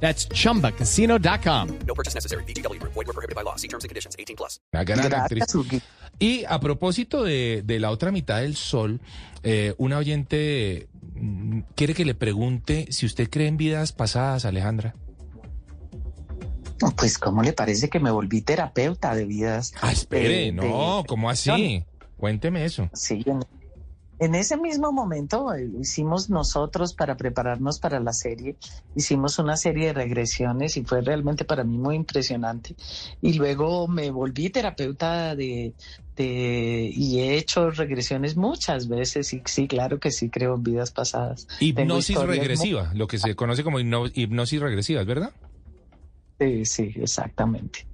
That's chumbacasino.com. No purchase necessary. BGW. Void were prohibited by law. See terms and conditions. 18 plus. Una gran actriz. Gracias, Huguito. Y a propósito de, de la otra mitad del sol, eh, una oyente mm, quiere que le pregunte si usted cree en vidas pasadas, Alejandra. Pues, ¿cómo le parece que me volví terapeuta de vidas? Ah, espere, eh, no, de- ¿cómo así? Cuénteme eso. Sí, en, en ese mismo momento eh, hicimos nosotros para prepararnos para la serie, hicimos una serie de regresiones y fue realmente para mí muy impresionante. Y luego me volví terapeuta de, de y he hecho regresiones muchas veces y sí, claro que sí creo en vidas pasadas. Hipnosis muy- regresiva, lo que se conoce como hipno- hipnosis regresiva, ¿es verdad? Sí, sí, exactamente.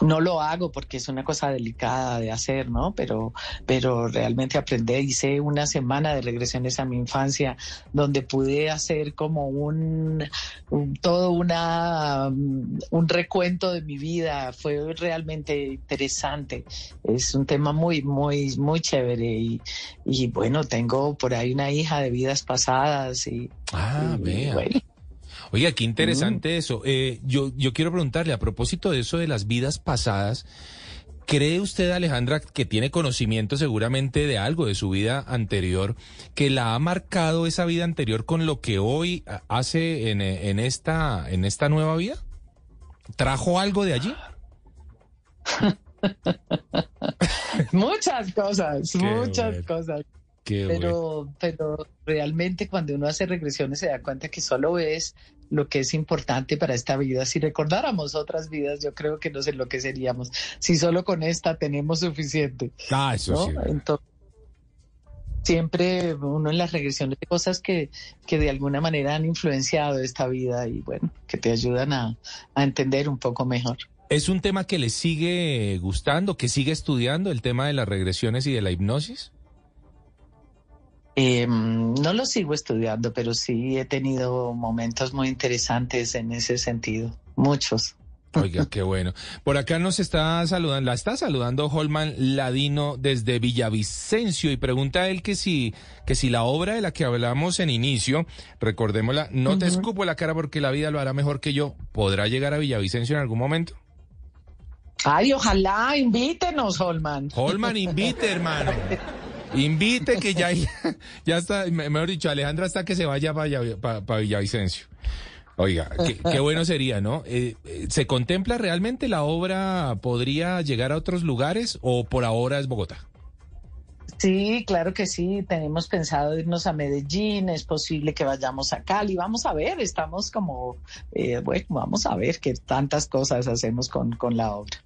No lo hago porque es una cosa delicada de hacer, ¿no? Pero, pero realmente aprendí, hice una semana de regresiones a mi infancia donde pude hacer como un, un- todo una, un recuento de mi vida. Fue realmente interesante. Es un tema muy, muy, muy chévere y, y bueno, tengo por ahí una hija de vidas pasadas y, Ah, y vea. bueno. Oiga, qué interesante eso. Eh, yo, yo quiero preguntarle a propósito de eso de las vidas pasadas. ¿Cree usted, Alejandra, que tiene conocimiento seguramente de algo de su vida anterior, que la ha marcado esa vida anterior con lo que hoy hace en, en esta, en esta nueva vida? ¿Trajo algo de allí? Muchas cosas, Qué muchas bueno. cosas. Qué bueno. Pero, pero realmente cuando uno hace regresiones se da cuenta que solo ves lo que es importante para esta vida. Si recordáramos otras vidas, yo creo que nos enloqueceríamos. Si solo con esta tenemos suficiente, Ah, eso ¿no? sí. Entonces, siempre uno en las regresiones de cosas que, que de alguna manera han influenciado esta vida y bueno, que te ayudan a, a entender un poco mejor. ¿Es un tema que le sigue gustando, que sigue estudiando el tema de las regresiones y de la hipnosis? Eh, no lo sigo estudiando, pero sí he tenido momentos muy interesantes en ese sentido, muchos. Oiga, qué bueno. Por acá nos está saludando, la está saludando Holman Ladino desde Villavicencio y pregunta a él que si, que si la obra de la que hablamos en inicio, recordémosla, no te escupo la cara porque la vida lo hará mejor que yo, ¿podrá llegar a Villavicencio en algún momento? Ay, ojalá, invítenos, Holman. Holman, invite, hermano. Invite que ya, ya está, me- mejor dicho, Alejandra hasta que se vaya para Villavicencio. Oiga, qué, qué bueno sería, ¿no? Eh, eh, ¿Se contempla realmente la obra podría llegar a otros lugares o por ahora es Bogotá? Sí, claro que sí. Tenemos pensado irnos a Medellín, es posible que vayamos a Cali. Vamos a ver, estamos como, eh, bueno, vamos a ver qué tantas cosas hacemos con, con la obra.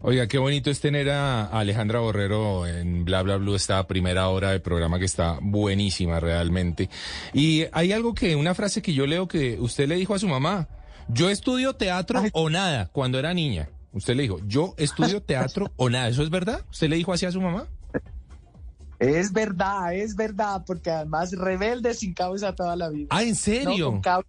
Oiga, qué bonito es tener a Alejandra Borrero en Bla Bla Blue, esta primera hora de programa que está buenísima realmente. Y hay algo que, una frase que yo leo que usted le dijo a su mamá, yo estudio teatro o nada cuando era niña. Usted le dijo, yo estudio teatro o nada. ¿Eso es verdad? ¿Usted le dijo así a su mamá? Es verdad, es verdad, porque además rebelde sin causa toda la vida. Ah, ¿en No, serio? con causa.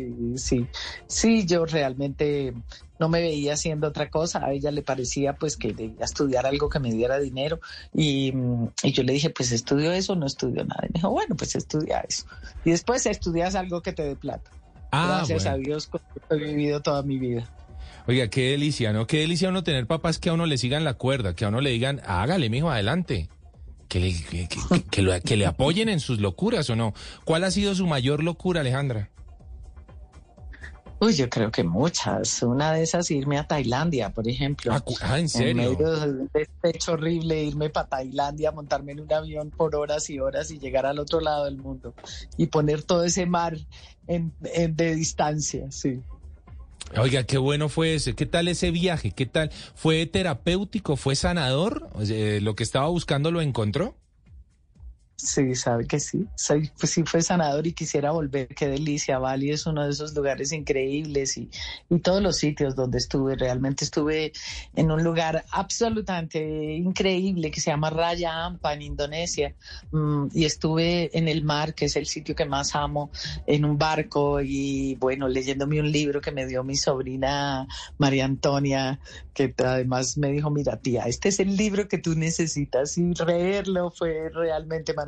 Eh, sí, sí, yo realmente no me veía haciendo otra cosa. A ella le parecía pues que debía estudiar algo que me diera dinero y, mm, y yo le dije pues estudio eso, no estudio nada. Y me dijo bueno pues estudia eso y después estudias algo que te dé plata. Ah, Gracias bueno. a Dios he vivido toda mi vida. Oiga, qué delicia, ¿no? Qué delicia uno tener papás que a uno le sigan la cuerda, que a uno le digan, hágale, mijo, adelante. Que le, que, que- que lo- que le apoyen en sus locuras o no. ¿Cuál ha sido su mayor locura, Alejandra? Uy, yo creo que muchas. Una de esas irme a Tailandia, por ejemplo. Ah, ah, ¿en En serio? medio de un despecho horrible, irme para Tailandia, montarme en un avión por horas y horas y llegar al otro lado del mundo y poner todo ese mar en, en- de distancia, sí. Oiga, qué bueno fue ese. ¿Qué tal ese viaje? ¿Qué tal? ¿Fue terapéutico? ¿Fue sanador? O sea, ¿Lo que estaba buscando lo encontró? Sí, sabe que sí. Soy, pues sí fue sanador y quisiera volver. Qué delicia. Bali es uno de esos lugares increíbles y, y todos los sitios donde estuve. Realmente estuve en un lugar absolutamente increíble que se llama Raya Ampa en Indonesia. Mm, y estuve en el mar, que es el sitio que más amo, en un barco y bueno, leyéndome un libro que me dio mi sobrina María Antonia, que además me dijo, mira tía, este es el libro que tú necesitas y leerlo fue realmente maravilloso.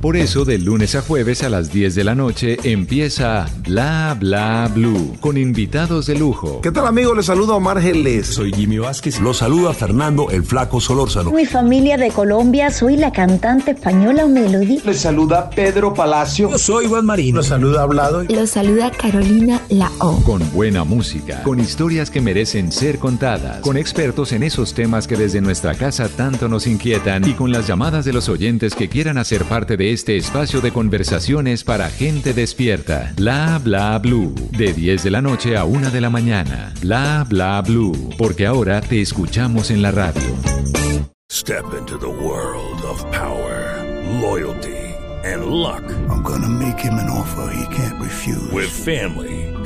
Por eso, de lunes a jueves a las 10 de la noche empieza Bla Bla Blue con invitados de lujo. ¿Qué tal amigos? Les saludo a Omar Geles. Soy Jimmy Vázquez. Los saluda Fernando el Flaco Solórzano. Mi familia de Colombia, soy la cantante española Melody. Les saluda Pedro Palacio. Yo soy Juan Marino. Los saluda Hablado. Los saluda Carolina Lao. Con buena música, con historias que merecen ser contadas, con expertos en esos temas que desde nuestra casa tanto nos inquietan y con las llamadas de los oyentes que quieran hacer parte de este espacio de conversaciones para gente despierta. Bla bla blue. De 10 de la noche a 1 de la mañana. Bla bla blue. Porque ahora te escuchamos en la radio. Step into the world of power, loyalty, and luck. I'm gonna make him an offer he can't refuse. With family,